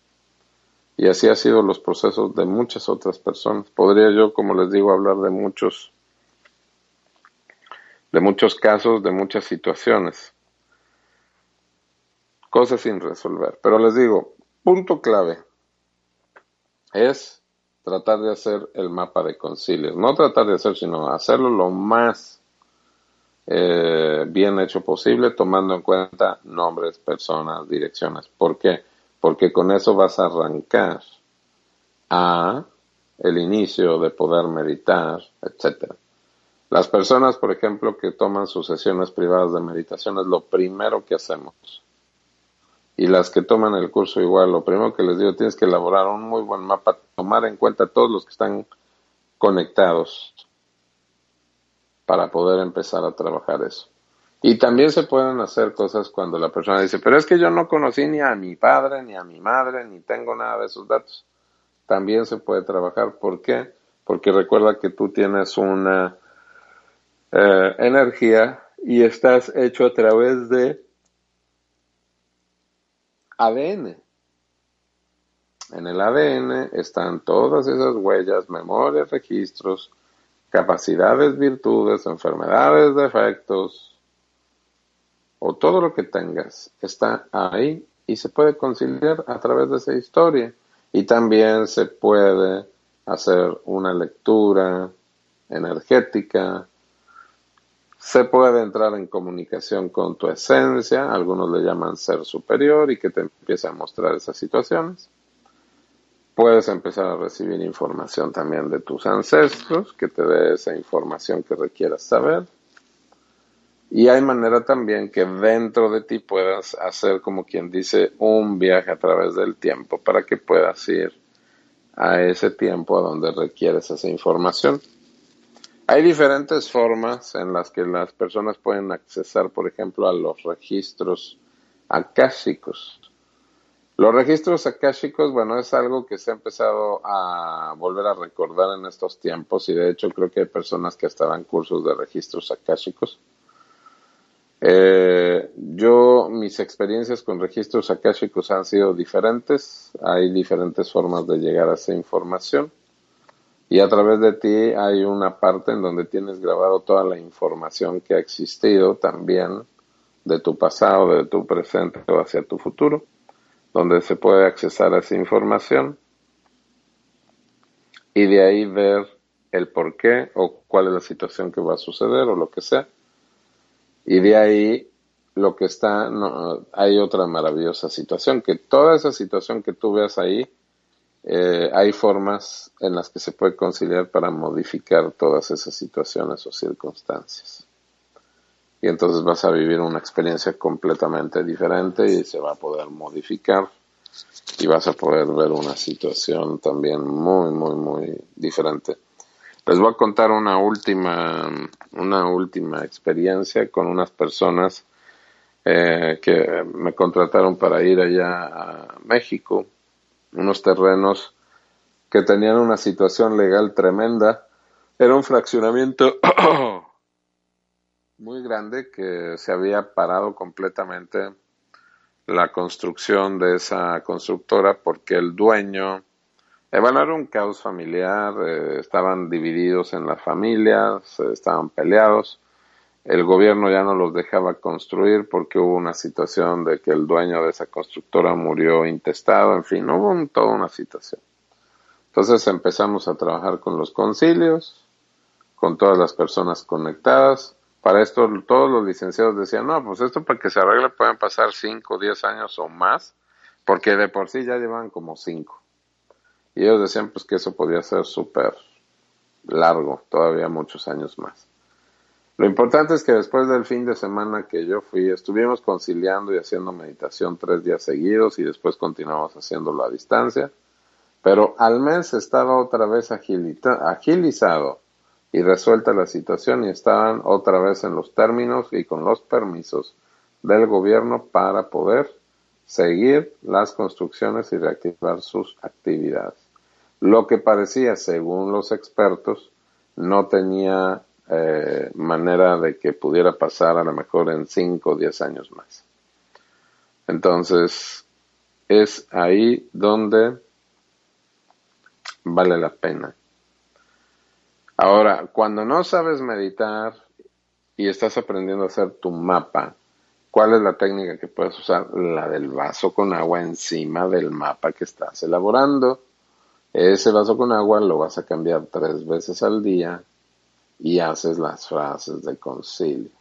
Y así ha sido los procesos de muchas otras personas. Podría yo, como les digo, hablar de muchos, de muchos casos, de muchas situaciones. Cosas sin resolver. Pero les digo, punto clave es tratar de hacer el mapa de concilios. No tratar de hacer, sino hacerlo lo más eh, bien hecho posible, tomando en cuenta nombres, personas, direcciones. ¿Por qué? Porque con eso vas a arrancar a el inicio de poder meditar, etcétera. Las personas, por ejemplo, que toman sus sesiones privadas de meditación es lo primero que hacemos y las que toman el curso igual, lo primero que les digo, tienes que elaborar un muy buen mapa, tomar en cuenta todos los que están conectados para poder empezar a trabajar eso. Y también se pueden hacer cosas cuando la persona dice, pero es que yo no conocí ni a mi padre, ni a mi madre, ni tengo nada de esos datos. También se puede trabajar. ¿Por qué? Porque recuerda que tú tienes una eh, energía y estás hecho a través de ADN. En el ADN están todas esas huellas, memorias, registros, capacidades, virtudes, enfermedades, defectos, o todo lo que tengas está ahí y se puede conciliar a través de esa historia. Y también se puede hacer una lectura energética, se puede entrar en comunicación con tu esencia, algunos le llaman ser superior y que te empiece a mostrar esas situaciones. Puedes empezar a recibir información también de tus ancestros, que te dé esa información que requieras saber. Y hay manera también que dentro de ti puedas hacer, como quien dice, un viaje a través del tiempo para que puedas ir a ese tiempo a donde requieres esa información. Hay diferentes formas en las que las personas pueden accesar, por ejemplo, a los registros akáshicos. Los registros akáshicos, bueno, es algo que se ha empezado a volver a recordar en estos tiempos y de hecho creo que hay personas que estaban cursos de registros akáshicos eh, yo, mis experiencias con registros akáshicos han sido diferentes. Hay diferentes formas de llegar a esa información. Y a través de ti hay una parte en donde tienes grabado toda la información que ha existido también de tu pasado, de tu presente o hacia tu futuro, donde se puede accesar a esa información y de ahí ver el por qué o cuál es la situación que va a suceder o lo que sea. Y de ahí lo que está, hay otra maravillosa situación, que toda esa situación que tú veas ahí, eh, hay formas en las que se puede conciliar para modificar todas esas situaciones o circunstancias. Y entonces vas a vivir una experiencia completamente diferente y se va a poder modificar y vas a poder ver una situación también muy, muy, muy diferente. Les voy a contar una última, una última experiencia con unas personas eh, que me contrataron para ir allá a México, unos terrenos que tenían una situación legal tremenda. Era un fraccionamiento muy grande que se había parado completamente la construcción de esa constructora porque el dueño bueno, era un caos familiar, eh, estaban divididos en las familias, eh, estaban peleados. El gobierno ya no los dejaba construir porque hubo una situación de que el dueño de esa constructora murió intestado, en fin, hubo toda una situación. Entonces empezamos a trabajar con los concilios, con todas las personas conectadas. Para esto todos los licenciados decían, no, pues esto para que se arregle pueden pasar 5, 10 años o más, porque de por sí ya llevan como 5. Y ellos decían pues que eso podía ser súper largo, todavía muchos años más. Lo importante es que después del fin de semana que yo fui, estuvimos conciliando y haciendo meditación tres días seguidos y después continuamos haciéndolo a distancia. Pero al mes estaba otra vez agilizado y resuelta la situación y estaban otra vez en los términos y con los permisos del gobierno para poder seguir las construcciones y reactivar sus actividades. Lo que parecía, según los expertos, no tenía eh, manera de que pudiera pasar a lo mejor en 5 o 10 años más. Entonces, es ahí donde vale la pena. Ahora, cuando no sabes meditar y estás aprendiendo a hacer tu mapa, ¿cuál es la técnica que puedes usar? La del vaso con agua encima del mapa que estás elaborando. Ese vaso con agua lo vas a cambiar tres veces al día y haces las frases de concilio.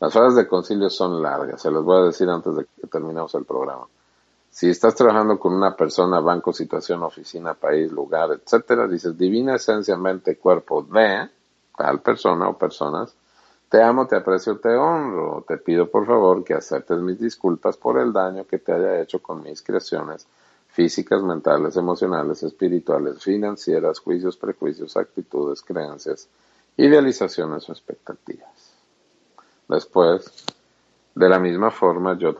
Las frases de concilio son largas, se las voy a decir antes de que terminemos el programa. Si estás trabajando con una persona, banco, situación, oficina, país, lugar, etcétera, dices divina esencialmente cuerpo de tal persona o personas, te amo, te aprecio, te honro, te pido por favor que aceptes mis disculpas por el daño que te haya hecho con mis creaciones físicas, mentales, emocionales, espirituales, financieras, juicios, prejuicios, actitudes, creencias, idealizaciones o expectativas. después, de la misma forma yo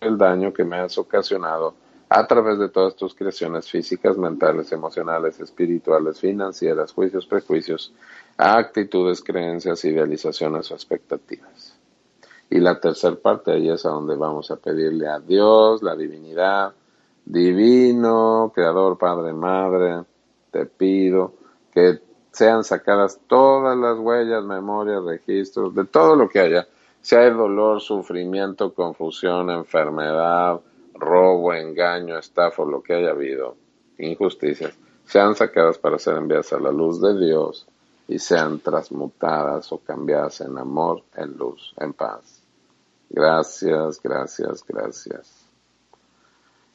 el daño que me has ocasionado a través de todas tus creaciones físicas, mentales, emocionales, espirituales, financieras, juicios, prejuicios, actitudes, creencias, idealizaciones o expectativas. Y la tercera parte ahí es a donde vamos a pedirle a Dios, la divinidad, divino, creador, padre, madre, te pido que sean sacadas todas las huellas, memorias, registros, de todo lo que haya. Si hay dolor, sufrimiento, confusión, enfermedad, robo, engaño, estafa, lo que haya habido, injusticias, sean sacadas para ser enviadas a la luz de Dios y sean transmutadas o cambiadas en amor, en luz, en paz. Gracias, gracias, gracias.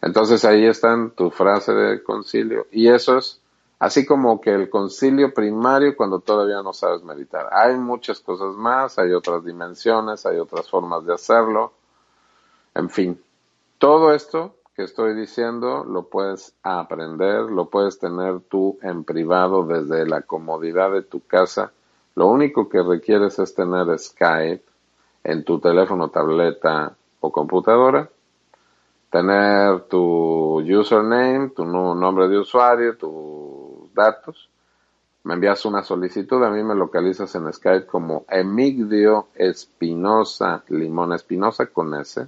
Entonces ahí está tu frase de concilio. Y eso es así como que el concilio primario cuando todavía no sabes meditar. Hay muchas cosas más, hay otras dimensiones, hay otras formas de hacerlo. En fin, todo esto que estoy diciendo lo puedes aprender, lo puedes tener tú en privado desde la comodidad de tu casa. Lo único que requieres es tener Skype en tu teléfono, tableta o computadora, tener tu username, tu nombre de usuario, tus datos. Me envías una solicitud, a mí me localizas en Skype como Emigdio Espinosa, Limón Espinosa con S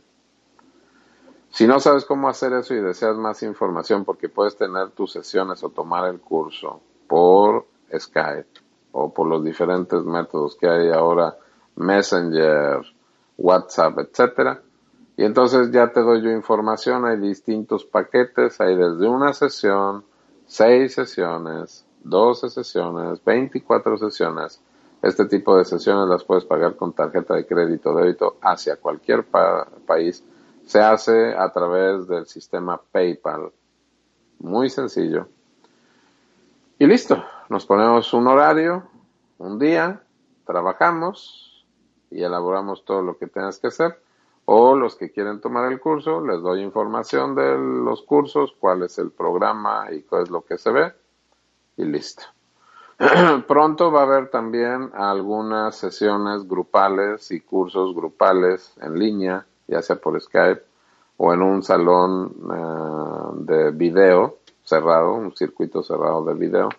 si no sabes cómo hacer eso y deseas más información, porque puedes tener tus sesiones o tomar el curso por Skype o por los diferentes métodos que hay ahora, Messenger, WhatsApp, etcétera. Y entonces ya te doy yo información, hay distintos paquetes, hay desde una sesión, seis sesiones, doce sesiones, veinticuatro sesiones. Este tipo de sesiones las puedes pagar con tarjeta de crédito o débito hacia cualquier país se hace a través del sistema PayPal. Muy sencillo. Y listo, nos ponemos un horario, un día, trabajamos y elaboramos todo lo que tengas que hacer. O los que quieren tomar el curso, les doy información de los cursos, cuál es el programa y cuál es lo que se ve. Y listo. Pronto va a haber también algunas sesiones grupales y cursos grupales en línea ya sea por Skype o en un salón eh, de video cerrado, un circuito cerrado de video,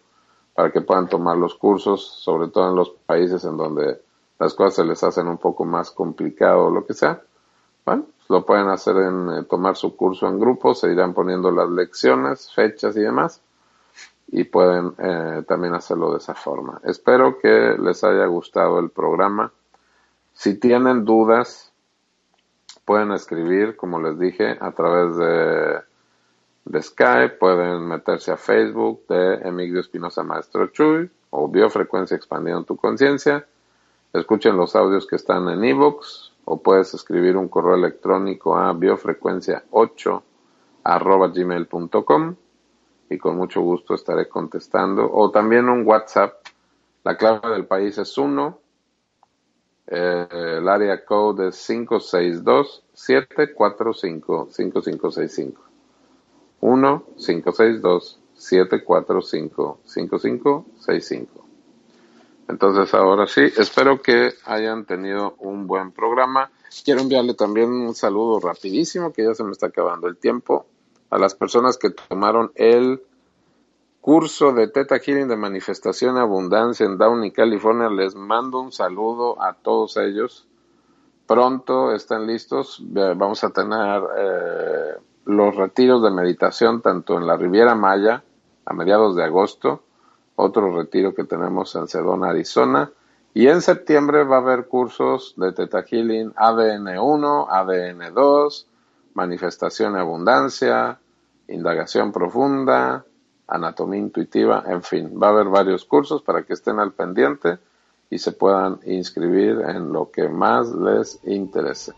para que puedan tomar los cursos, sobre todo en los países en donde las cosas se les hacen un poco más complicado o lo que sea. Bueno, lo pueden hacer en eh, tomar su curso en grupo, se irán poniendo las lecciones, fechas y demás, y pueden eh, también hacerlo de esa forma. Espero que les haya gustado el programa. Si tienen dudas, pueden escribir, como les dije, a través de, de Skype, pueden meterse a Facebook de Emigdio Espinosa Maestro Chuy o Biofrecuencia Expandiendo tu Conciencia. Escuchen los audios que están en ebooks o puedes escribir un correo electrónico a biofrecuencia8 arroba gmail.com y con mucho gusto estaré contestando. O también un WhatsApp. La clave del país es 1 eh, el área code es 562-745-5565. 1-562-745-5565. Entonces ahora sí, espero que hayan tenido un buen programa. Quiero enviarle también un saludo rapidísimo, que ya se me está acabando el tiempo, a las personas que tomaron el curso de Teta Healing de Manifestación Abundancia en Downey, California. Les mando un saludo a todos ellos. Pronto están listos. Vamos a tener eh, los retiros de meditación tanto en la Riviera Maya a mediados de agosto, otro retiro que tenemos en Sedona, Arizona. Y en septiembre va a haber cursos de Teta Healing ADN 1, ADN 2, Manifestación Abundancia, Indagación Profunda, anatomía intuitiva, en fin, va a haber varios cursos para que estén al pendiente y se puedan inscribir en lo que más les interese.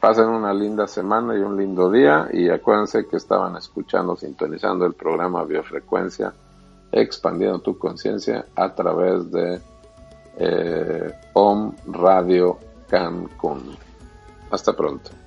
Pasen una linda semana y un lindo día y acuérdense que estaban escuchando, sintonizando el programa Biofrecuencia, expandiendo tu conciencia a través de eh, Om Radio Cancún. Hasta pronto.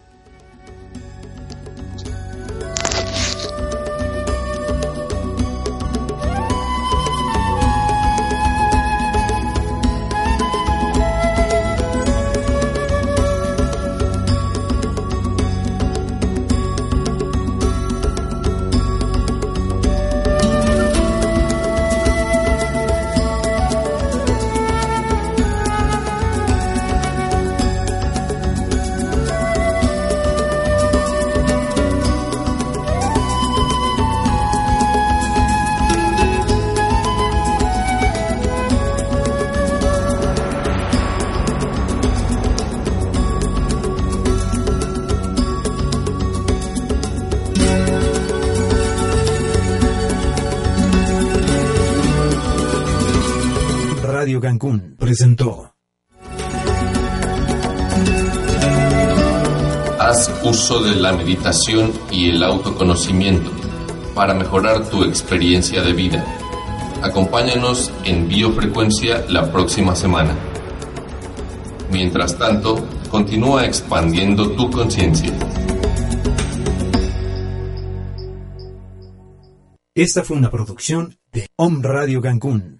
Meditación y el autoconocimiento para mejorar tu experiencia de vida. Acompáñanos en Biofrecuencia la próxima semana. Mientras tanto, continúa expandiendo tu conciencia. Esta fue una producción de Om Radio Cancún.